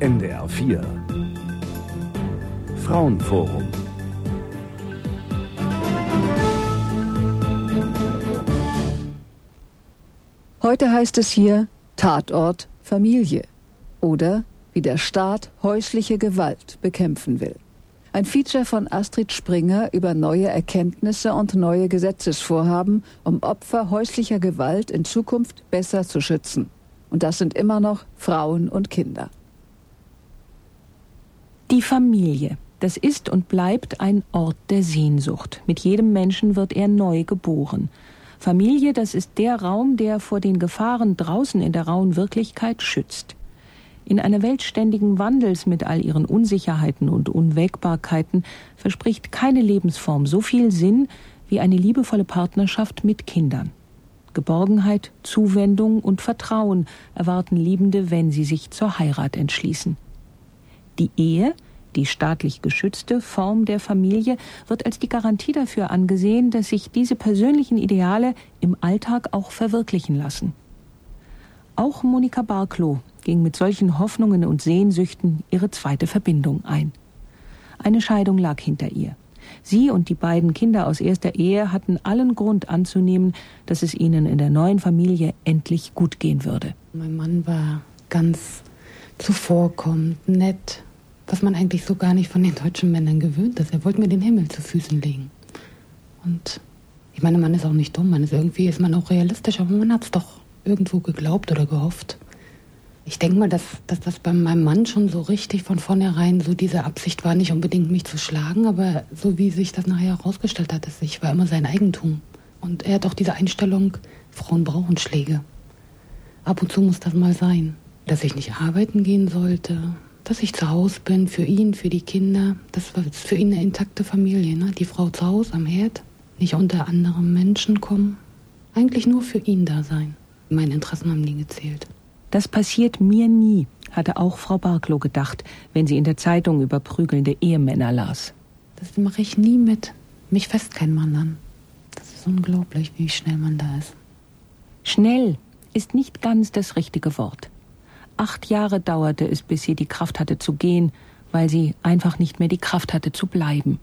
NDR 4 Frauenforum Heute heißt es hier Tatort Familie oder wie der Staat häusliche Gewalt bekämpfen will. Ein Feature von Astrid Springer über neue Erkenntnisse und neue Gesetzesvorhaben, um Opfer häuslicher Gewalt in Zukunft besser zu schützen. Und das sind immer noch Frauen und Kinder. Die Familie. Das ist und bleibt ein Ort der Sehnsucht. Mit jedem Menschen wird er neu geboren. Familie, das ist der Raum, der vor den Gefahren draußen in der rauen Wirklichkeit schützt. In einer Welt ständigen Wandels mit all ihren Unsicherheiten und Unwägbarkeiten verspricht keine Lebensform so viel Sinn wie eine liebevolle Partnerschaft mit Kindern. Geborgenheit, Zuwendung und Vertrauen erwarten Liebende, wenn sie sich zur Heirat entschließen. Die Ehe, die staatlich geschützte Form der Familie, wird als die Garantie dafür angesehen, dass sich diese persönlichen Ideale im Alltag auch verwirklichen lassen. Auch Monika Barklow ging mit solchen Hoffnungen und Sehnsüchten ihre zweite Verbindung ein. Eine Scheidung lag hinter ihr. Sie und die beiden Kinder aus erster Ehe hatten allen Grund anzunehmen, dass es ihnen in der neuen Familie endlich gut gehen würde. Mein Mann war ganz zuvorkommend, nett, was man eigentlich so gar nicht von den deutschen Männern gewöhnt ist. Er wollte mir den Himmel zu Füßen legen. Und ich meine, man ist auch nicht dumm, man ist irgendwie ist man auch realistisch, aber man hat es doch irgendwo geglaubt oder gehofft. Ich denke mal, dass, dass das bei meinem Mann schon so richtig von vornherein so diese Absicht war, nicht unbedingt mich zu schlagen, aber so wie sich das nachher herausgestellt hat, ich war immer sein Eigentum. Und er hat auch diese Einstellung, Frauen brauchen Schläge. Ab und zu muss das mal sein. Dass ich nicht arbeiten gehen sollte, dass ich zu Hause bin für ihn, für die Kinder. Das war für ihn eine intakte Familie. Ne? Die Frau zu Hause am Herd, nicht unter anderem Menschen kommen. Eigentlich nur für ihn da sein. Meine Interessen haben nie gezählt. Das passiert mir nie, hatte auch Frau Barklow gedacht, wenn sie in der Zeitung über prügelnde Ehemänner las. Das mache ich nie mit. Mich fest kein Mann an. Das ist unglaublich, wie schnell man da ist. Schnell ist nicht ganz das richtige Wort. Acht Jahre dauerte es, bis sie die Kraft hatte zu gehen, weil sie einfach nicht mehr die Kraft hatte zu bleiben.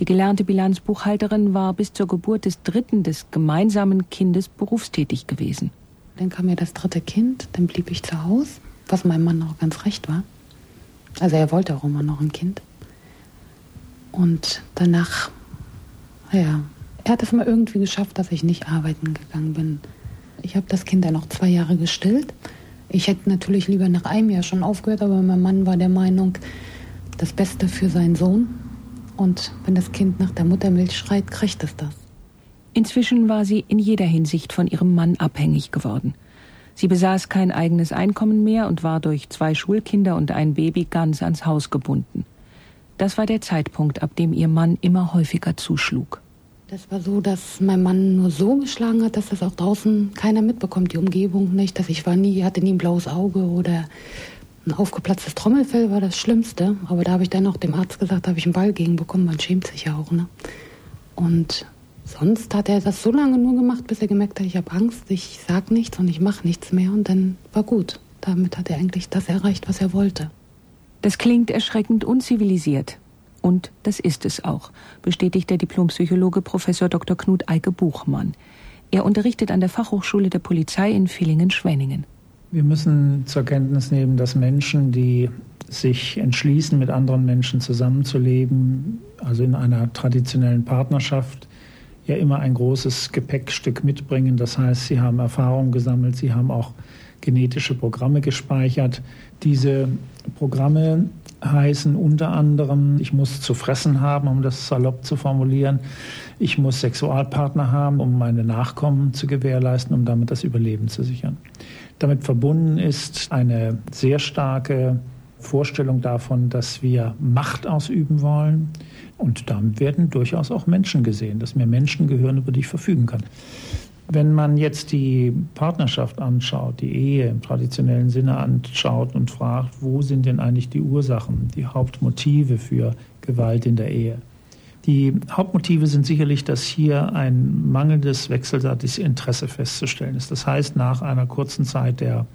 Die gelernte Bilanzbuchhalterin war bis zur Geburt des dritten des gemeinsamen Kindes berufstätig gewesen. Dann kam ja das dritte Kind, dann blieb ich zu Hause, was meinem Mann auch ganz recht war. Also er wollte auch immer noch ein Kind. Und danach, ja, er hat es mal irgendwie geschafft, dass ich nicht arbeiten gegangen bin. Ich habe das Kind dann noch zwei Jahre gestillt. Ich hätte natürlich lieber nach einem Jahr schon aufgehört, aber mein Mann war der Meinung, das Beste für seinen Sohn. Und wenn das Kind nach der Muttermilch schreit, kriegt es das. Inzwischen war sie in jeder Hinsicht von ihrem Mann abhängig geworden. Sie besaß kein eigenes Einkommen mehr und war durch zwei Schulkinder und ein Baby ganz ans Haus gebunden. Das war der Zeitpunkt, ab dem ihr Mann immer häufiger zuschlug. Das war so, dass mein Mann nur so geschlagen hat, dass das auch draußen keiner mitbekommt, die Umgebung nicht. Dass ich war nie, hatte nie ein blaues Auge oder ein aufgeplatztes Trommelfell war das Schlimmste. Aber da habe ich dann auch dem Arzt gesagt, da habe ich einen Ball gegen bekommen. Man schämt sich ja auch, ne? Und Sonst hat er das so lange nur gemacht, bis er gemerkt hat, ich habe Angst, ich sag nichts und ich mache nichts mehr und dann war gut. Damit hat er eigentlich das erreicht, was er wollte. Das klingt erschreckend unzivilisiert. Und das ist es auch, bestätigt der Diplompsychologe Professor Dr. Knut Eike Buchmann. Er unterrichtet an der Fachhochschule der Polizei in Villingen-Schwenningen. Wir müssen zur Kenntnis nehmen, dass Menschen, die sich entschließen, mit anderen Menschen zusammenzuleben, also in einer traditionellen Partnerschaft, ja immer ein großes Gepäckstück mitbringen. Das heißt, sie haben Erfahrungen gesammelt, sie haben auch genetische Programme gespeichert. Diese Programme heißen unter anderem, ich muss zu fressen haben, um das salopp zu formulieren. Ich muss Sexualpartner haben, um meine Nachkommen zu gewährleisten, um damit das Überleben zu sichern. Damit verbunden ist eine sehr starke Vorstellung davon, dass wir Macht ausüben wollen. Und damit werden durchaus auch Menschen gesehen, dass mir Menschen gehören, über die ich verfügen kann. Wenn man jetzt die Partnerschaft anschaut, die Ehe im traditionellen Sinne anschaut und fragt, wo sind denn eigentlich die Ursachen, die Hauptmotive für Gewalt in der Ehe? Die Hauptmotive sind sicherlich, dass hier ein mangelndes wechselseitiges Interesse festzustellen ist. Das heißt, nach einer kurzen Zeit der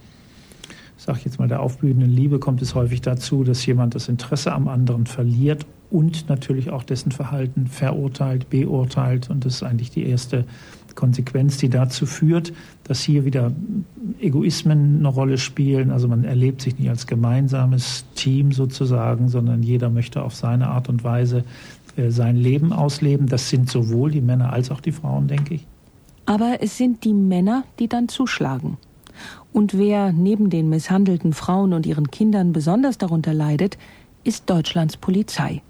sage ich jetzt mal, der aufblühenden Liebe kommt es häufig dazu, dass jemand das Interesse am anderen verliert und natürlich auch dessen Verhalten verurteilt, beurteilt. Und das ist eigentlich die erste Konsequenz, die dazu führt, dass hier wieder Egoismen eine Rolle spielen. Also man erlebt sich nicht als gemeinsames Team sozusagen, sondern jeder möchte auf seine Art und Weise äh, sein Leben ausleben. Das sind sowohl die Männer als auch die Frauen, denke ich. Aber es sind die Männer, die dann zuschlagen. Und wer neben den misshandelten Frauen und ihren Kindern besonders darunter leidet, ist Deutschlands Polizei.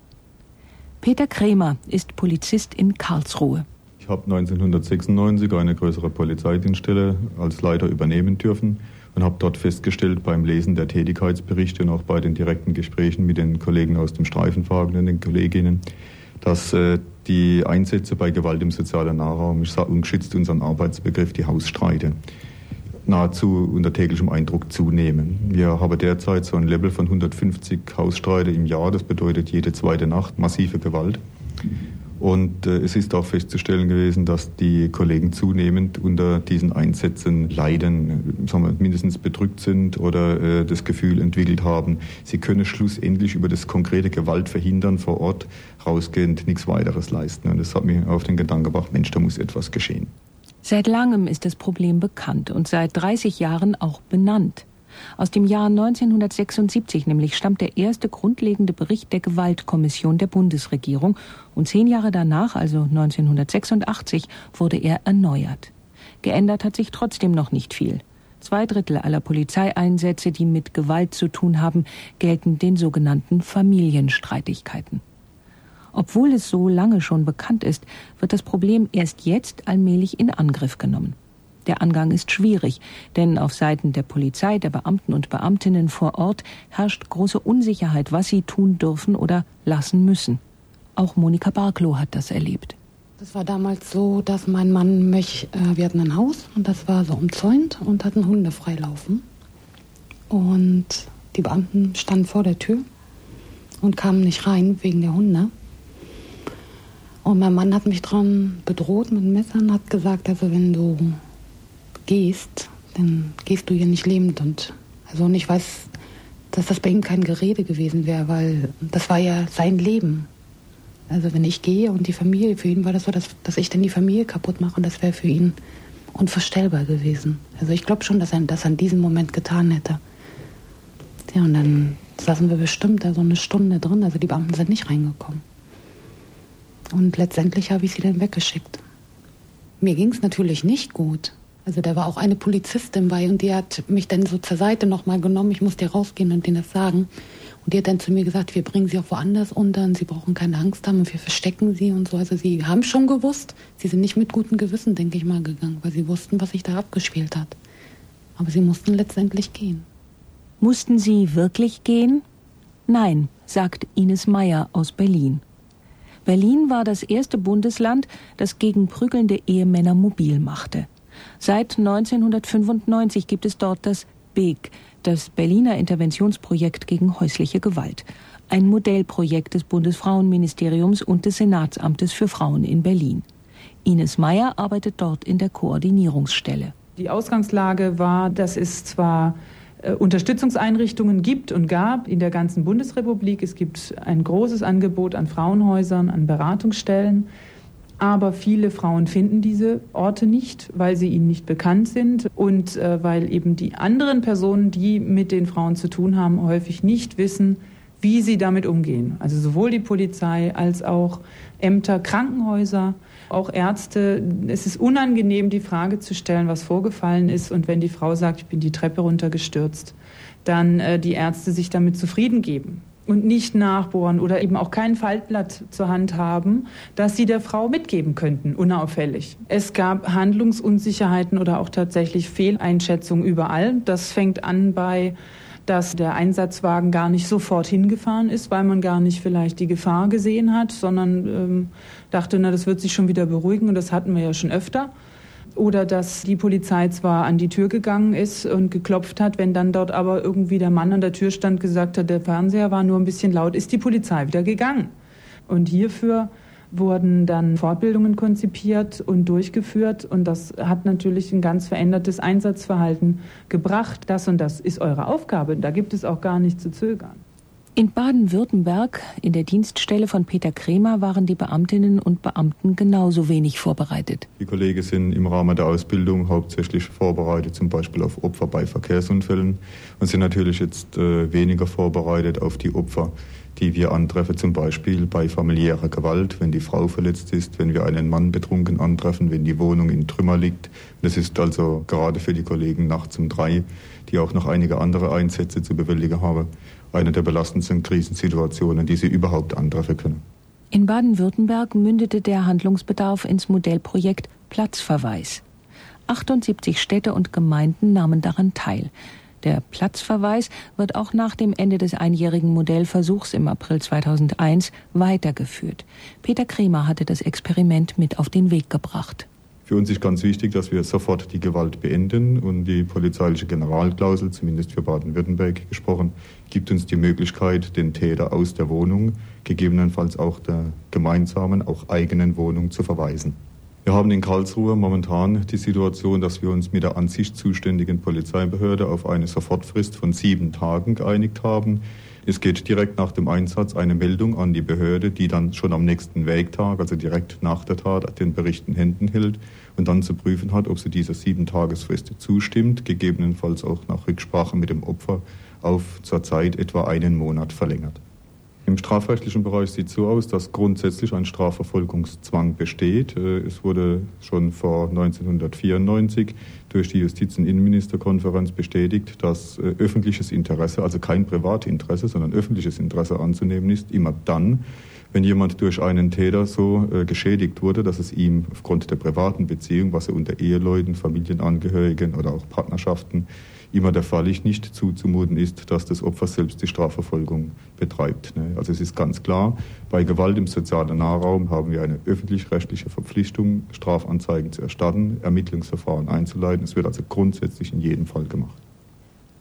Peter Krämer ist Polizist in Karlsruhe. Ich habe 1996 eine größere Polizeidienststelle als Leiter übernehmen dürfen und habe dort festgestellt beim Lesen der Tätigkeitsberichte und auch bei den direkten Gesprächen mit den Kollegen aus dem Streifenwagen den Kolleginnen, dass äh, die Einsätze bei Gewalt im sozialen Nahraum, ich umgeschützt unseren Arbeitsbegriff, die Hausstreite, nahezu unter täglichem Eindruck zunehmen. Wir haben derzeit so ein Level von 150 Hausstreite im Jahr, das bedeutet jede zweite Nacht massive Gewalt. Und äh, es ist auch festzustellen gewesen, dass die Kollegen zunehmend unter diesen Einsätzen leiden, äh, sagen wir, mindestens bedrückt sind oder äh, das Gefühl entwickelt haben, sie können schlussendlich über das konkrete Gewaltverhindern vor Ort rausgehend nichts weiteres leisten. Und das hat mich auf den Gedanken gebracht, Mensch, da muss etwas geschehen. Seit langem ist das Problem bekannt und seit 30 Jahren auch benannt. Aus dem Jahr 1976 nämlich stammt der erste grundlegende Bericht der Gewaltkommission der Bundesregierung und zehn Jahre danach, also 1986, wurde er erneuert. Geändert hat sich trotzdem noch nicht viel. Zwei Drittel aller Polizeieinsätze, die mit Gewalt zu tun haben, gelten den sogenannten Familienstreitigkeiten. Obwohl es so lange schon bekannt ist, wird das Problem erst jetzt allmählich in Angriff genommen. Der Angang ist schwierig, denn auf Seiten der Polizei, der Beamten und Beamtinnen vor Ort herrscht große Unsicherheit, was sie tun dürfen oder lassen müssen. Auch Monika Barklow hat das erlebt. Das war damals so, dass mein Mann mich, äh, wir hatten ein Haus und das war so umzäunt und hatten Hunde freilaufen. Und die Beamten standen vor der Tür und kamen nicht rein wegen der Hunde. Und mein Mann hat mich dran bedroht mit Messern, hat gesagt, also wenn du gehst, dann gehst du hier nicht lebend. Und also und ich weiß, dass das bei ihm kein Gerede gewesen wäre, weil das war ja sein Leben. Also wenn ich gehe und die Familie, für ihn war das so, dass, dass ich dann die Familie kaputt mache und das wäre für ihn unvorstellbar gewesen. Also ich glaube schon, dass er das an diesem Moment getan hätte. Ja, und dann saßen wir bestimmt da so eine Stunde drin, also die Beamten sind nicht reingekommen. Und letztendlich habe ich sie dann weggeschickt. Mir ging es natürlich nicht gut. Also da war auch eine Polizistin bei und die hat mich dann so zur Seite nochmal genommen. Ich musste rausgehen und denen das sagen. Und die hat dann zu mir gesagt, wir bringen sie auch woanders unter und sie brauchen keine Angst haben und wir verstecken sie und so. Also sie haben schon gewusst, sie sind nicht mit gutem Gewissen, denke ich mal, gegangen, weil sie wussten, was sich da abgespielt hat. Aber sie mussten letztendlich gehen. Mussten sie wirklich gehen? Nein, sagt Ines Meyer aus Berlin. Berlin war das erste Bundesland, das gegen prügelnde Ehemänner mobil machte. Seit 1995 gibt es dort das BIG, das Berliner Interventionsprojekt gegen häusliche Gewalt. Ein Modellprojekt des Bundesfrauenministeriums und des Senatsamtes für Frauen in Berlin. Ines Meyer arbeitet dort in der Koordinierungsstelle. Die Ausgangslage war, dass es zwar äh, Unterstützungseinrichtungen gibt und gab in der ganzen Bundesrepublik. Es gibt ein großes Angebot an Frauenhäusern, an Beratungsstellen. Aber viele Frauen finden diese Orte nicht, weil sie ihnen nicht bekannt sind und äh, weil eben die anderen Personen, die mit den Frauen zu tun haben, häufig nicht wissen, wie sie damit umgehen. Also sowohl die Polizei als auch Ämter, Krankenhäuser, auch Ärzte. Es ist unangenehm, die Frage zu stellen, was vorgefallen ist. Und wenn die Frau sagt, ich bin die Treppe runtergestürzt, dann äh, die Ärzte sich damit zufrieden geben und nicht nachbohren oder eben auch kein Faltblatt zur Hand haben, das sie der Frau mitgeben könnten, unauffällig. Es gab Handlungsunsicherheiten oder auch tatsächlich Fehleinschätzungen überall. Das fängt an bei dass der Einsatzwagen gar nicht sofort hingefahren ist, weil man gar nicht vielleicht die Gefahr gesehen hat, sondern ähm, dachte, na, das wird sich schon wieder beruhigen und das hatten wir ja schon öfter. Oder dass die Polizei zwar an die Tür gegangen ist und geklopft hat, wenn dann dort aber irgendwie der Mann an der Tür stand, gesagt hat, der Fernseher war nur ein bisschen laut, ist die Polizei wieder gegangen. Und hierfür wurden dann Fortbildungen konzipiert und durchgeführt und das hat natürlich ein ganz verändertes Einsatzverhalten gebracht. Das und das ist eure Aufgabe, da gibt es auch gar nicht zu zögern. In Baden-Württemberg, in der Dienststelle von Peter Kremer, waren die Beamtinnen und Beamten genauso wenig vorbereitet. Die Kollegen sind im Rahmen der Ausbildung hauptsächlich vorbereitet, zum Beispiel auf Opfer bei Verkehrsunfällen und sind natürlich jetzt äh, weniger vorbereitet auf die Opfer, die wir antreffen, zum Beispiel bei familiärer Gewalt, wenn die Frau verletzt ist, wenn wir einen Mann betrunken antreffen, wenn die Wohnung in Trümmer liegt. Das ist also gerade für die Kollegen nachts um drei, die auch noch einige andere Einsätze zu bewältigen haben, eine der belastendsten Krisensituationen, die sie überhaupt antreffen können. In Baden-Württemberg mündete der Handlungsbedarf ins Modellprojekt Platzverweis. 78 Städte und Gemeinden nahmen daran teil. Der Platzverweis wird auch nach dem Ende des einjährigen Modellversuchs im April 2001 weitergeführt. Peter Kremer hatte das Experiment mit auf den Weg gebracht. Für uns ist ganz wichtig, dass wir sofort die Gewalt beenden und die polizeiliche Generalklausel, zumindest für Baden-Württemberg gesprochen, gibt uns die Möglichkeit, den Täter aus der Wohnung, gegebenenfalls auch der gemeinsamen, auch eigenen Wohnung zu verweisen. Wir haben in Karlsruhe momentan die Situation, dass wir uns mit der an sich zuständigen Polizeibehörde auf eine Sofortfrist von sieben Tagen geeinigt haben. Es geht direkt nach dem Einsatz eine Meldung an die Behörde, die dann schon am nächsten Werktag, also direkt nach der Tat, den Bericht in Händen hält und dann zu prüfen hat, ob sie dieser sieben Tagesfrist zustimmt, gegebenenfalls auch nach Rücksprache mit dem Opfer auf zurzeit etwa einen Monat verlängert. Im strafrechtlichen Bereich sieht es so aus, dass grundsätzlich ein Strafverfolgungszwang besteht. Äh, es wurde schon vor 1994 durch die Justiz- und Innenministerkonferenz bestätigt, dass äh, öffentliches Interesse, also kein Privatinteresse, sondern öffentliches Interesse anzunehmen ist, immer dann, wenn jemand durch einen Täter so äh, geschädigt wurde, dass es ihm aufgrund der privaten Beziehung, was er unter Eheleuten, Familienangehörigen oder auch Partnerschaften immer der Fall ist, nicht zuzumuten ist, dass das Opfer selbst die Strafverfolgung betreibt. Ne? Also es ist ganz klar, bei Gewalt im sozialen Nahraum haben wir eine öffentlich-rechtliche Verpflichtung, Strafanzeigen zu erstatten, Ermittlungsverfahren einzuleiten. Es wird also grundsätzlich in jedem Fall gemacht.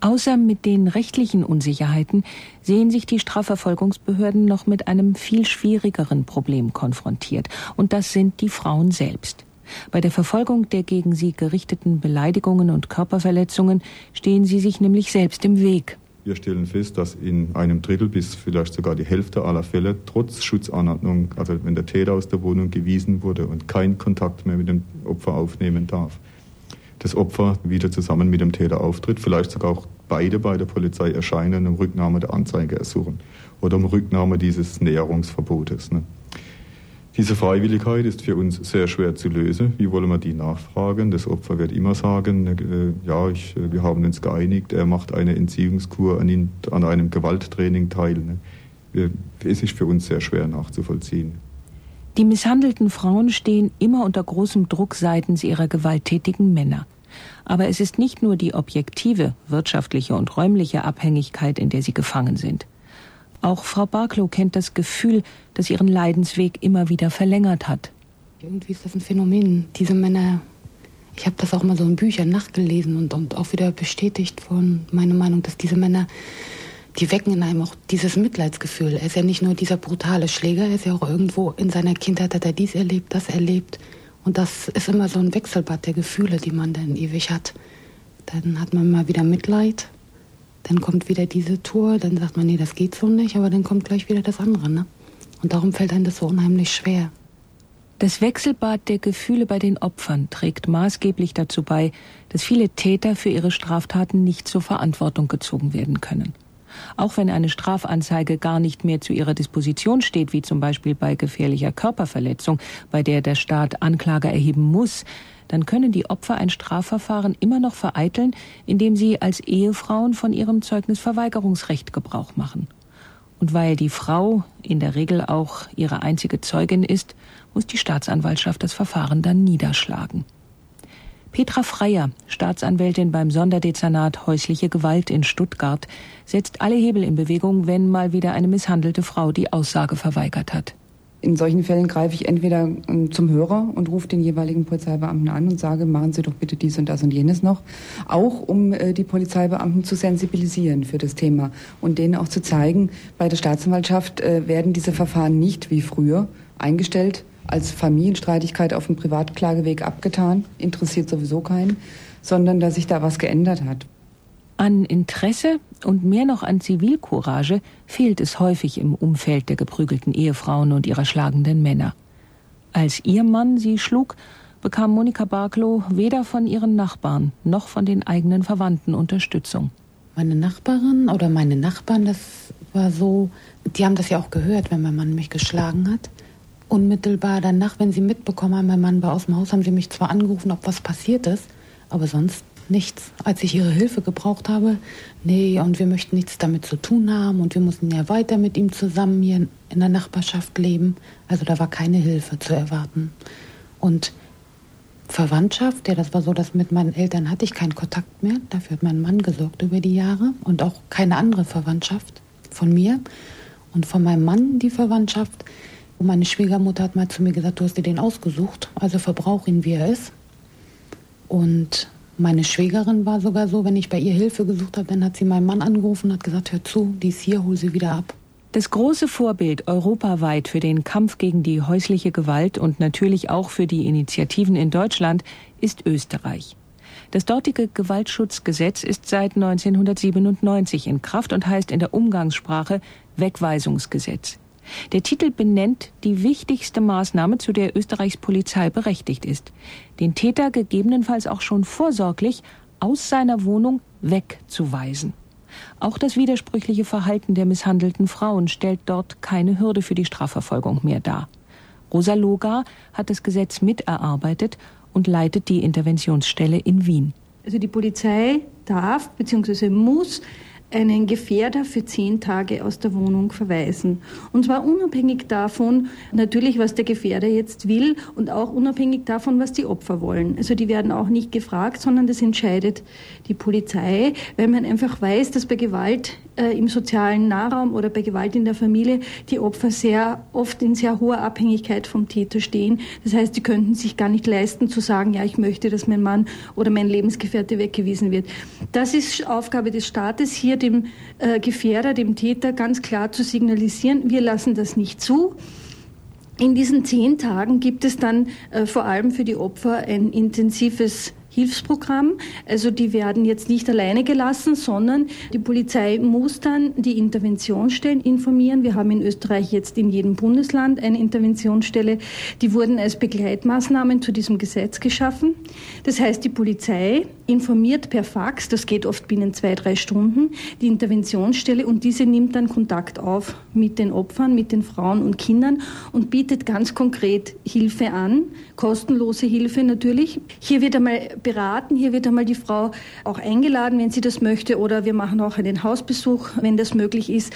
Außer mit den rechtlichen Unsicherheiten sehen sich die Strafverfolgungsbehörden noch mit einem viel schwierigeren Problem konfrontiert, und das sind die Frauen selbst. Bei der Verfolgung der gegen sie gerichteten Beleidigungen und Körperverletzungen stehen sie sich nämlich selbst im Weg. Wir stellen fest, dass in einem Drittel bis vielleicht sogar die Hälfte aller Fälle trotz Schutzanordnung, also wenn der Täter aus der Wohnung gewiesen wurde und keinen Kontakt mehr mit dem Opfer aufnehmen darf, das Opfer wieder zusammen mit dem Täter auftritt, vielleicht sogar auch beide bei der Polizei erscheinen, um Rücknahme der Anzeige ersuchen oder um Rücknahme dieses Näherungsverbotes. Ne? Diese Freiwilligkeit ist für uns sehr schwer zu lösen. Wie wollen wir die nachfragen? Das Opfer wird immer sagen, äh, ja, ich, äh, wir haben uns geeinigt, er macht eine Entziehungskur an, an einem Gewalttraining teil. Ne? Es ist für uns sehr schwer nachzuvollziehen. Die misshandelten Frauen stehen immer unter großem Druck seitens ihrer gewalttätigen Männer. Aber es ist nicht nur die objektive, wirtschaftliche und räumliche Abhängigkeit, in der sie gefangen sind. Auch Frau Barklow kennt das Gefühl, das ihren Leidensweg immer wieder verlängert hat. Irgendwie ist das ein Phänomen. Diese Männer, ich habe das auch mal so in Büchern nachgelesen und, und auch wieder bestätigt von meiner Meinung, dass diese Männer, die wecken in einem auch dieses Mitleidsgefühl. Er ist ja nicht nur dieser brutale Schläger, er ist ja auch irgendwo in seiner Kindheit hat er dies erlebt, das erlebt. Und das ist immer so ein Wechselbad der Gefühle, die man dann ewig hat. Dann hat man mal wieder Mitleid dann kommt wieder diese Tour, dann sagt man, nee, das geht so nicht, aber dann kommt gleich wieder das andere. Ne? Und darum fällt einem das so unheimlich schwer. Das Wechselbad der Gefühle bei den Opfern trägt maßgeblich dazu bei, dass viele Täter für ihre Straftaten nicht zur Verantwortung gezogen werden können. Auch wenn eine Strafanzeige gar nicht mehr zu ihrer Disposition steht, wie zum Beispiel bei gefährlicher Körperverletzung, bei der der Staat Anklage erheben muss, dann können die Opfer ein Strafverfahren immer noch vereiteln, indem sie als Ehefrauen von ihrem Zeugnisverweigerungsrecht Gebrauch machen. Und weil die Frau in der Regel auch ihre einzige Zeugin ist, muss die Staatsanwaltschaft das Verfahren dann niederschlagen. Petra Freier, Staatsanwältin beim Sonderdezernat Häusliche Gewalt in Stuttgart, setzt alle Hebel in Bewegung, wenn mal wieder eine misshandelte Frau die Aussage verweigert hat. In solchen Fällen greife ich entweder ähm, zum Hörer und rufe den jeweiligen Polizeibeamten an und sage, machen Sie doch bitte dies und das und jenes noch. Auch um äh, die Polizeibeamten zu sensibilisieren für das Thema und denen auch zu zeigen, bei der Staatsanwaltschaft äh, werden diese Verfahren nicht wie früher eingestellt, als Familienstreitigkeit auf dem Privatklageweg abgetan, interessiert sowieso keinen, sondern dass sich da was geändert hat. An Interesse und mehr noch an Zivilcourage fehlt es häufig im Umfeld der geprügelten Ehefrauen und ihrer schlagenden Männer. Als ihr Mann sie schlug, bekam Monika Barklow weder von ihren Nachbarn noch von den eigenen Verwandten Unterstützung. Meine Nachbarin oder meine Nachbarn, das war so, die haben das ja auch gehört, wenn mein Mann mich geschlagen hat. Unmittelbar danach, wenn sie mitbekommen haben, mein Mann war aus dem Haus, haben sie mich zwar angerufen, ob was passiert ist, aber sonst nichts. Als ich ihre Hilfe gebraucht habe, nee, und wir möchten nichts damit zu tun haben und wir mussten ja weiter mit ihm zusammen hier in der Nachbarschaft leben. Also da war keine Hilfe zu erwarten. Und Verwandtschaft, ja, das war so, dass mit meinen Eltern hatte ich keinen Kontakt mehr. Dafür hat mein Mann gesorgt über die Jahre und auch keine andere Verwandtschaft von mir und von meinem Mann die Verwandtschaft. Und meine Schwiegermutter hat mal zu mir gesagt, du hast dir den ausgesucht, also verbrauch ihn, wie er ist. Und meine Schwägerin war sogar so, wenn ich bei ihr Hilfe gesucht habe, dann hat sie meinen Mann angerufen und hat gesagt, hör zu, die ist hier, hol sie wieder ab. Das große Vorbild europaweit für den Kampf gegen die häusliche Gewalt und natürlich auch für die Initiativen in Deutschland ist Österreich. Das dortige Gewaltschutzgesetz ist seit 1997 in Kraft und heißt in der Umgangssprache Wegweisungsgesetz. Der Titel benennt die wichtigste Maßnahme, zu der Österreichs Polizei berechtigt ist. Den Täter gegebenenfalls auch schon vorsorglich aus seiner Wohnung wegzuweisen. Auch das widersprüchliche Verhalten der misshandelten Frauen stellt dort keine Hürde für die Strafverfolgung mehr dar. Rosa Logar hat das Gesetz miterarbeitet und leitet die Interventionsstelle in Wien. Also die Polizei darf bzw. muss einen Gefährder für zehn Tage aus der Wohnung verweisen. Und zwar unabhängig davon, natürlich, was der Gefährder jetzt will und auch unabhängig davon, was die Opfer wollen. Also die werden auch nicht gefragt, sondern das entscheidet die Polizei, weil man einfach weiß, dass bei Gewalt äh, im sozialen Nahraum oder bei Gewalt in der Familie die Opfer sehr oft in sehr hoher Abhängigkeit vom Täter stehen. Das heißt, sie könnten sich gar nicht leisten zu sagen, ja, ich möchte, dass mein Mann oder mein Lebensgefährte weggewiesen wird. Das ist Aufgabe des Staates, hier dem äh, Gefährder, dem Täter ganz klar zu signalisieren, wir lassen das nicht zu. In diesen zehn Tagen gibt es dann äh, vor allem für die Opfer ein intensives Hilfsprogramm. Also die werden jetzt nicht alleine gelassen, sondern die Polizei muss dann die Interventionsstellen informieren. Wir haben in Österreich jetzt in jedem Bundesland eine Interventionsstelle. Die wurden als Begleitmaßnahmen zu diesem Gesetz geschaffen. Das heißt, die Polizei informiert per Fax, das geht oft binnen zwei, drei Stunden, die Interventionsstelle und diese nimmt dann Kontakt auf mit den Opfern, mit den Frauen und Kindern und bietet ganz konkret Hilfe an, kostenlose Hilfe natürlich. Hier wird einmal beraten. Hier wird einmal die Frau auch eingeladen, wenn sie das möchte, oder wir machen auch einen Hausbesuch, wenn das möglich ist.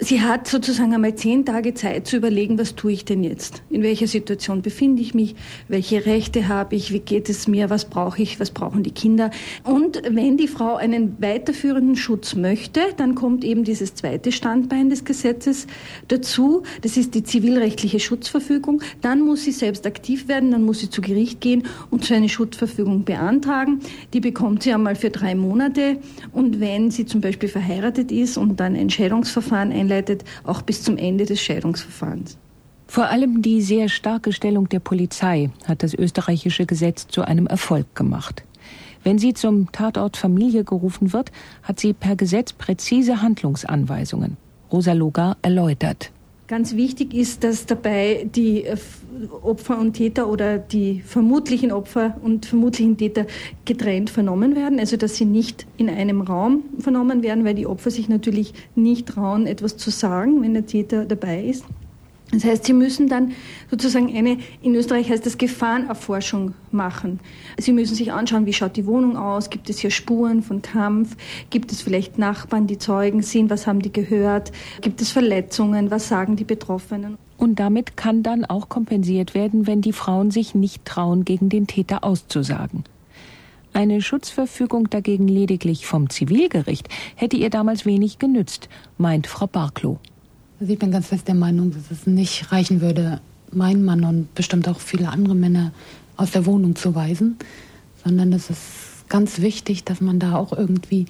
Sie hat sozusagen einmal zehn Tage Zeit zu überlegen, was tue ich denn jetzt? In welcher Situation befinde ich mich? Welche Rechte habe ich? Wie geht es mir? Was brauche ich? Was brauchen die Kinder? Und wenn die Frau einen weiterführenden Schutz möchte, dann kommt eben dieses zweite Standbein des Gesetzes dazu. Das ist die zivilrechtliche Schutzverfügung. Dann muss sie selbst aktiv werden, dann muss sie zu Gericht gehen und so eine Schutzverfügung beantragen. Die bekommt sie einmal für drei Monate. Und wenn sie zum Beispiel verheiratet ist und dann ein Scheidungsverfahren einleitet, auch bis zum Ende des Scheidungsverfahrens. Vor allem die sehr starke Stellung der Polizei hat das österreichische Gesetz zu einem Erfolg gemacht. Wenn sie zum Tatort Familie gerufen wird, hat sie per Gesetz präzise Handlungsanweisungen. Rosa Logar erläutert. Ganz wichtig ist, dass dabei die äh, Opfer und Täter oder die vermutlichen Opfer und vermutlichen Täter getrennt vernommen werden, also dass sie nicht in einem Raum vernommen werden, weil die Opfer sich natürlich nicht trauen, etwas zu sagen, wenn der Täter dabei ist. Das heißt, Sie müssen dann sozusagen eine, in Österreich heißt das Gefahrenerforschung machen. Sie müssen sich anschauen, wie schaut die Wohnung aus, gibt es hier Spuren von Kampf, gibt es vielleicht Nachbarn, die Zeugen sind, was haben die gehört, gibt es Verletzungen, was sagen die Betroffenen. Und damit kann dann auch kompensiert werden, wenn die Frauen sich nicht trauen, gegen den Täter auszusagen. Eine Schutzverfügung dagegen lediglich vom Zivilgericht hätte ihr damals wenig genützt, meint Frau Barklow. Also ich bin ganz fest der Meinung, dass es nicht reichen würde, meinen Mann und bestimmt auch viele andere Männer aus der Wohnung zu weisen, sondern es ist ganz wichtig, dass man da auch irgendwie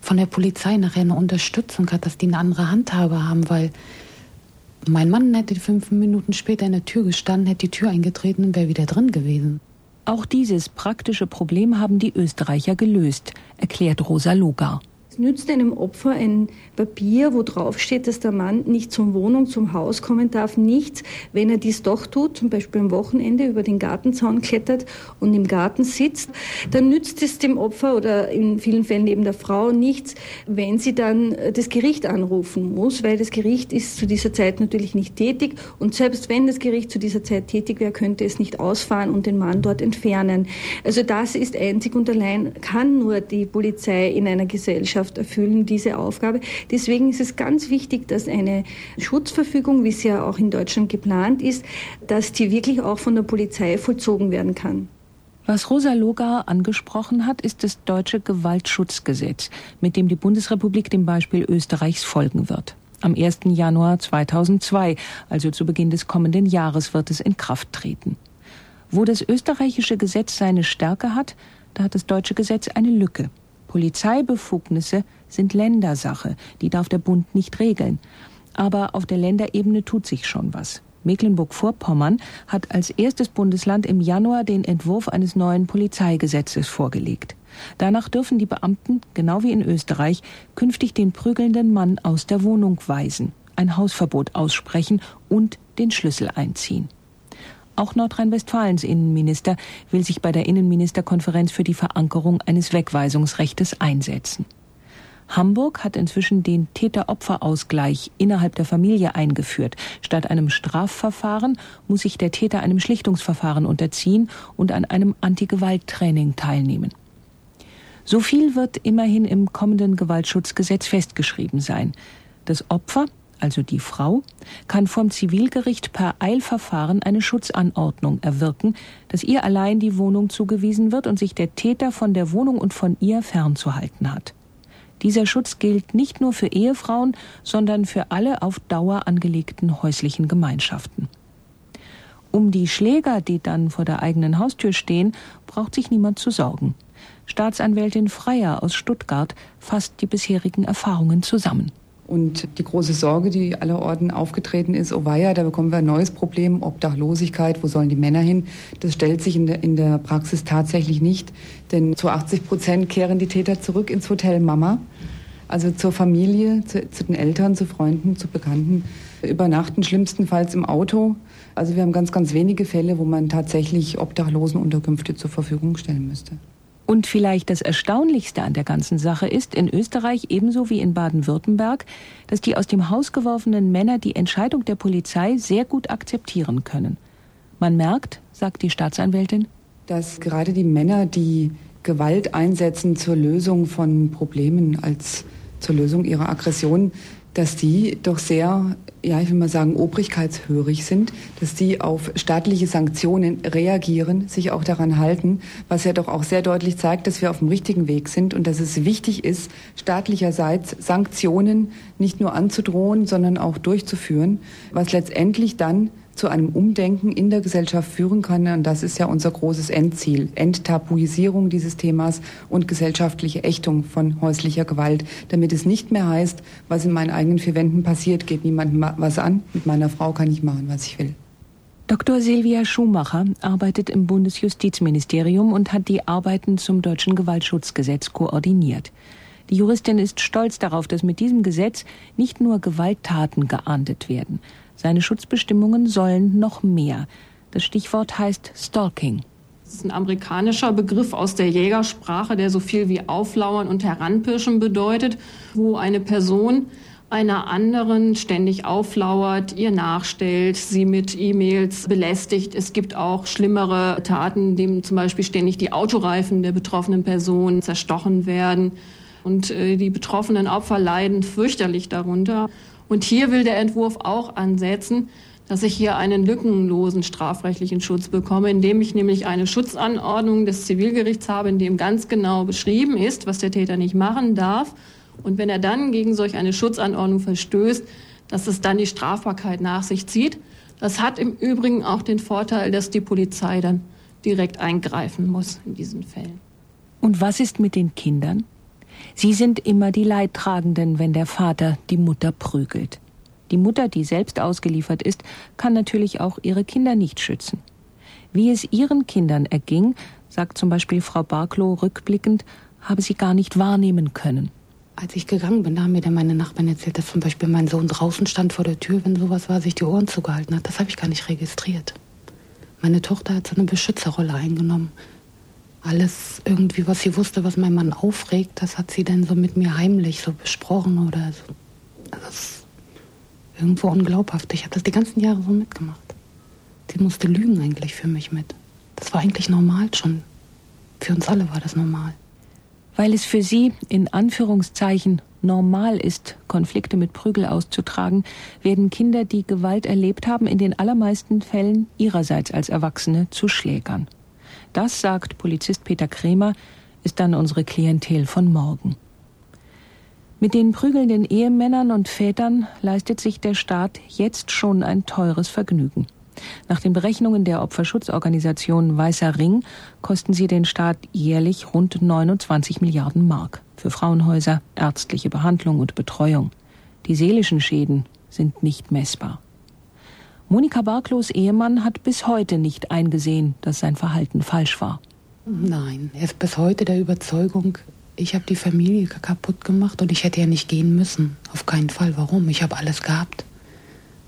von der Polizei nachher eine Unterstützung hat, dass die eine andere Handhabe haben, weil Mein Mann hätte fünf Minuten später in der Tür gestanden, hätte die Tür eingetreten und wäre wieder drin gewesen. Auch dieses praktische Problem haben die Österreicher gelöst, erklärt Rosa Lugar. Es nützt einem Opfer ein Papier, wo drauf steht, dass der Mann nicht zur Wohnung, zum Haus kommen darf, nichts. Wenn er dies doch tut, zum Beispiel am Wochenende über den Gartenzaun klettert und im Garten sitzt, dann nützt es dem Opfer oder in vielen Fällen eben der Frau nichts, wenn sie dann das Gericht anrufen muss, weil das Gericht ist zu dieser Zeit natürlich nicht tätig und selbst wenn das Gericht zu dieser Zeit tätig wäre, könnte es nicht ausfahren und den Mann dort entfernen. Also das ist einzig und allein, kann nur die Polizei in einer Gesellschaft Gesellschaft erfüllen diese Aufgabe. Deswegen ist es ganz wichtig, dass eine Schutzverfügung, wie es ja auch in Deutschland geplant ist, dass die wirklich auch von der Polizei vollzogen werden kann. Was Rosa Logar angesprochen hat, ist das deutsche Gewaltschutzgesetz, mit dem die Bundesrepublik dem Beispiel Österreichs folgen wird. Am 1. Januar 2002, also zu Beginn des kommenden Jahres, wird es in Kraft treten. Wo das österreichische Gesetz seine Stärke hat, da hat das deutsche Gesetz eine Lücke. Polizeibefugnisse sind Ländersache, die darf der Bund nicht regeln. Aber auf der Länderebene tut sich schon was. Mecklenburg-Vorpommern hat als erstes Bundesland im Januar den Entwurf eines neuen Polizeigesetzes vorgelegt. Danach dürfen die Beamten, genau wie in Österreich, künftig den prügelnden Mann aus der Wohnung weisen, ein Hausverbot aussprechen und den Schlüssel einziehen. Auch Nordrhein-Westfalens Innenminister will sich bei der Innenministerkonferenz für die Verankerung eines Wegweisungsrechtes einsetzen. Hamburg hat inzwischen den Täter-Opfer-Ausgleich innerhalb der Familie eingeführt. Statt einem Strafverfahren muss sich der Täter einem Schlichtungsverfahren unterziehen und an einem Anti-Gewalt-Training teilnehmen. So viel wird immerhin im kommenden Gewaltschutzgesetz festgeschrieben sein. Das Opfer also die Frau, kann vom Zivilgericht per Eilverfahren eine Schutzanordnung erwirken, dass ihr allein die Wohnung zugewiesen wird und sich der Täter von der Wohnung und von ihr fernzuhalten hat. Dieser Schutz gilt nicht nur für Ehefrauen, sondern für alle auf Dauer angelegten häuslichen Gemeinschaften. Um die Schläger, die dann vor der eigenen Haustür stehen, braucht sich niemand zu sorgen. Staatsanwältin Freier aus Stuttgart fasst die bisherigen Erfahrungen zusammen. Und die große Sorge, die allerorten aufgetreten ist, oh weia, da bekommen wir ein neues Problem, Obdachlosigkeit, wo sollen die Männer hin? Das stellt sich in der, in der Praxis tatsächlich nicht, denn zu 80 Prozent kehren die Täter zurück ins Hotel Mama, also zur Familie, zu, zu den Eltern, zu Freunden, zu Bekannten, übernachten schlimmstenfalls im Auto. Also wir haben ganz, ganz wenige Fälle, wo man tatsächlich Obdachlosenunterkünfte zur Verfügung stellen müsste. Und vielleicht das Erstaunlichste an der ganzen Sache ist, in Österreich ebenso wie in Baden-Württemberg, dass die aus dem Haus geworfenen Männer die Entscheidung der Polizei sehr gut akzeptieren können. Man merkt, sagt die Staatsanwältin, dass gerade die Männer, die Gewalt einsetzen zur Lösung von Problemen als zur Lösung ihrer Aggression, dass die doch sehr, ja, ich will mal sagen, obrigkeitshörig sind, dass die auf staatliche Sanktionen reagieren, sich auch daran halten, was ja doch auch sehr deutlich zeigt, dass wir auf dem richtigen Weg sind und dass es wichtig ist, staatlicherseits Sanktionen nicht nur anzudrohen, sondern auch durchzuführen, was letztendlich dann zu einem Umdenken in der Gesellschaft führen kann. Und das ist ja unser großes Endziel. Enttabuisierung dieses Themas und gesellschaftliche Ächtung von häuslicher Gewalt, damit es nicht mehr heißt, was in meinen eigenen vier Wänden passiert, geht niemandem was an. Mit meiner Frau kann ich machen, was ich will. Dr. Silvia Schumacher arbeitet im Bundesjustizministerium und hat die Arbeiten zum deutschen Gewaltschutzgesetz koordiniert. Die Juristin ist stolz darauf, dass mit diesem Gesetz nicht nur Gewalttaten geahndet werden, seine Schutzbestimmungen sollen noch mehr. Das Stichwort heißt Stalking. Das ist ein amerikanischer Begriff aus der Jägersprache, der so viel wie auflauern und heranpirschen bedeutet, wo eine Person einer anderen ständig auflauert, ihr nachstellt, sie mit E-Mails belästigt. Es gibt auch schlimmere Taten, dem zum Beispiel ständig die Autoreifen der betroffenen Person zerstochen werden. Und äh, die betroffenen Opfer leiden fürchterlich darunter. Und hier will der Entwurf auch ansetzen, dass ich hier einen lückenlosen strafrechtlichen Schutz bekomme, indem ich nämlich eine Schutzanordnung des Zivilgerichts habe, in dem ganz genau beschrieben ist, was der Täter nicht machen darf. Und wenn er dann gegen solch eine Schutzanordnung verstößt, dass es dann die Strafbarkeit nach sich zieht. Das hat im Übrigen auch den Vorteil, dass die Polizei dann direkt eingreifen muss in diesen Fällen. Und was ist mit den Kindern? Sie sind immer die Leidtragenden, wenn der Vater die Mutter prügelt. Die Mutter, die selbst ausgeliefert ist, kann natürlich auch ihre Kinder nicht schützen. Wie es ihren Kindern erging, sagt zum Beispiel Frau Barklow rückblickend, habe sie gar nicht wahrnehmen können. Als ich gegangen bin, da haben mir dann meine Nachbarn erzählt, dass zum Beispiel mein Sohn draußen stand vor der Tür, wenn sowas war, sich die Ohren zugehalten hat. Das habe ich gar nicht registriert. Meine Tochter hat so eine Beschützerrolle eingenommen. Alles irgendwie, was sie wusste, was mein Mann aufregt, das hat sie dann so mit mir heimlich so besprochen oder so. Das ist irgendwo unglaubhaft. Ich habe das die ganzen Jahre so mitgemacht. Sie musste lügen eigentlich für mich mit. Das war eigentlich normal schon. Für uns alle war das normal. Weil es für sie in Anführungszeichen normal ist, Konflikte mit Prügel auszutragen, werden Kinder, die Gewalt erlebt haben, in den allermeisten Fällen ihrerseits als Erwachsene zu Schlägern. Das, sagt Polizist Peter Kremer, ist dann unsere Klientel von morgen. Mit den prügelnden Ehemännern und Vätern leistet sich der Staat jetzt schon ein teures Vergnügen. Nach den Berechnungen der Opferschutzorganisation Weißer Ring kosten sie den Staat jährlich rund 29 Milliarden Mark für Frauenhäuser, ärztliche Behandlung und Betreuung. Die seelischen Schäden sind nicht messbar. Monika Barklows Ehemann hat bis heute nicht eingesehen, dass sein Verhalten falsch war. Nein, er ist bis heute der Überzeugung, ich habe die Familie kaputt gemacht und ich hätte ja nicht gehen müssen. Auf keinen Fall. Warum? Ich habe alles gehabt.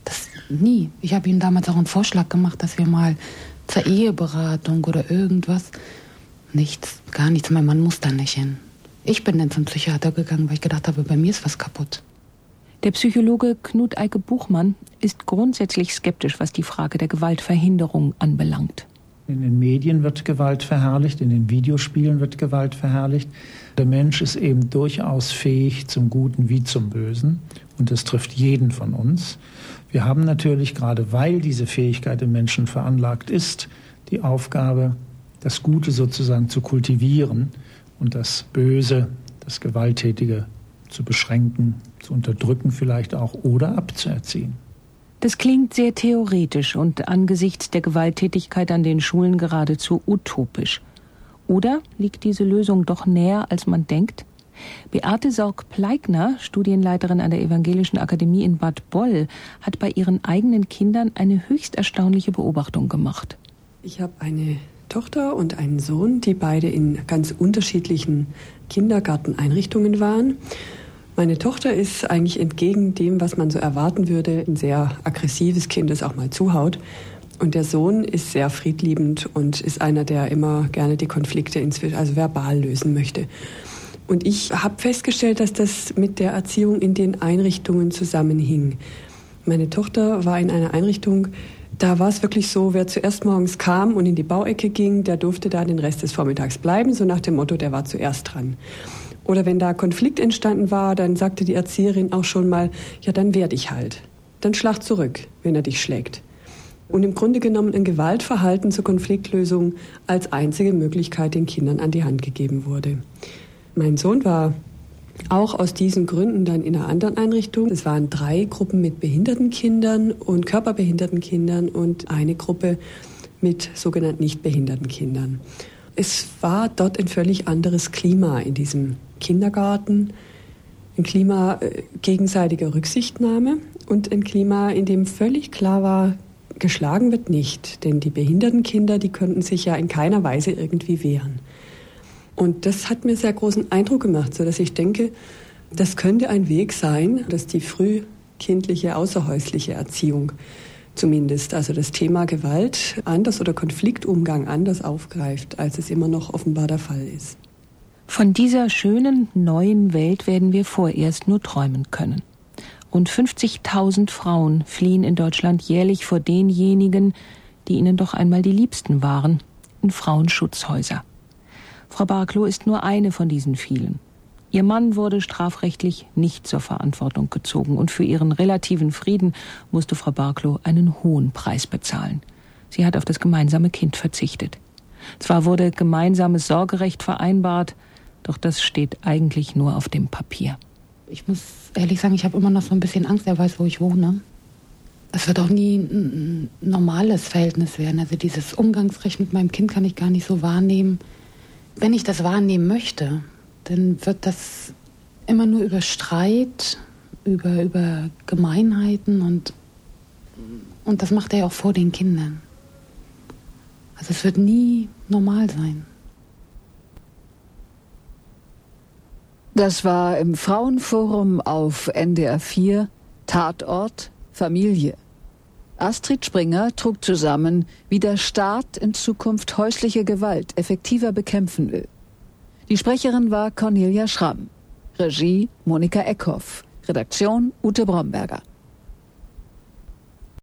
Das nie. Ich habe ihm damals auch einen Vorschlag gemacht, dass wir mal zur Eheberatung oder irgendwas. Nichts, gar nichts. Mein Mann muss da nicht hin. Ich bin dann zum Psychiater gegangen, weil ich gedacht habe, bei mir ist was kaputt. Der Psychologe Knut Eike Buchmann ist grundsätzlich skeptisch, was die Frage der Gewaltverhinderung anbelangt. In den Medien wird Gewalt verherrlicht, in den Videospielen wird Gewalt verherrlicht. Der Mensch ist eben durchaus fähig zum Guten wie zum Bösen und das trifft jeden von uns. Wir haben natürlich, gerade weil diese Fähigkeit im Menschen veranlagt ist, die Aufgabe, das Gute sozusagen zu kultivieren und das Böse, das Gewalttätige zu beschränken, zu unterdrücken vielleicht auch oder abzuerziehen. Das klingt sehr theoretisch und angesichts der Gewalttätigkeit an den Schulen geradezu utopisch. Oder liegt diese Lösung doch näher, als man denkt? Beate Sorg-Pleigner, Studienleiterin an der Evangelischen Akademie in Bad Boll, hat bei ihren eigenen Kindern eine höchst erstaunliche Beobachtung gemacht. Ich habe eine Tochter und einen Sohn, die beide in ganz unterschiedlichen Kindergarteneinrichtungen waren. Meine Tochter ist eigentlich entgegen dem, was man so erwarten würde, ein sehr aggressives Kind, das auch mal zuhaut. Und der Sohn ist sehr friedliebend und ist einer, der immer gerne die Konflikte inzwischen, also verbal lösen möchte. Und ich habe festgestellt, dass das mit der Erziehung in den Einrichtungen zusammenhing. Meine Tochter war in einer Einrichtung, da war es wirklich so, wer zuerst morgens kam und in die Bauecke ging, der durfte da den Rest des Vormittags bleiben, so nach dem Motto, der war zuerst dran. Oder wenn da Konflikt entstanden war, dann sagte die Erzieherin auch schon mal, ja, dann wehr dich halt. Dann schlag zurück, wenn er dich schlägt. Und im Grunde genommen ein Gewaltverhalten zur Konfliktlösung als einzige Möglichkeit den Kindern an die Hand gegeben wurde. Mein Sohn war auch aus diesen Gründen dann in einer anderen Einrichtung. Es waren drei Gruppen mit behinderten Kindern und körperbehinderten Kindern und eine Gruppe mit sogenannten nicht behinderten Kindern. Es war dort ein völlig anderes Klima in diesem Kindergarten. Ein Klima äh, gegenseitiger Rücksichtnahme und ein Klima, in dem völlig klar war, geschlagen wird nicht. Denn die behinderten Kinder, die könnten sich ja in keiner Weise irgendwie wehren. Und das hat mir sehr großen Eindruck gemacht, so dass ich denke, das könnte ein Weg sein, dass die frühkindliche außerhäusliche Erziehung zumindest, also das Thema Gewalt anders oder Konfliktumgang anders aufgreift, als es immer noch offenbar der Fall ist. Von dieser schönen neuen Welt werden wir vorerst nur träumen können. Rund 50.000 Frauen fliehen in Deutschland jährlich vor denjenigen, die ihnen doch einmal die Liebsten waren, in Frauenschutzhäuser. Frau Barklow ist nur eine von diesen vielen. Ihr Mann wurde strafrechtlich nicht zur Verantwortung gezogen und für ihren relativen Frieden musste Frau Barklow einen hohen Preis bezahlen. Sie hat auf das gemeinsame Kind verzichtet. Zwar wurde gemeinsames Sorgerecht vereinbart, doch das steht eigentlich nur auf dem Papier. Ich muss ehrlich sagen, ich habe immer noch so ein bisschen Angst, er weiß, wo ich wohne. Es wird auch nie ein normales Verhältnis werden. Also dieses Umgangsrecht mit meinem Kind kann ich gar nicht so wahrnehmen. Wenn ich das wahrnehmen möchte, dann wird das immer nur über Streit über, über Gemeinheiten und, und das macht er ja auch vor den Kindern. Also es wird nie normal sein. Das war im Frauenforum auf NDR 4 Tatort Familie. Astrid Springer trug zusammen, wie der Staat in Zukunft häusliche Gewalt effektiver bekämpfen will. Die Sprecherin war Cornelia Schramm. Regie Monika Eckhoff. Redaktion Ute Bromberger.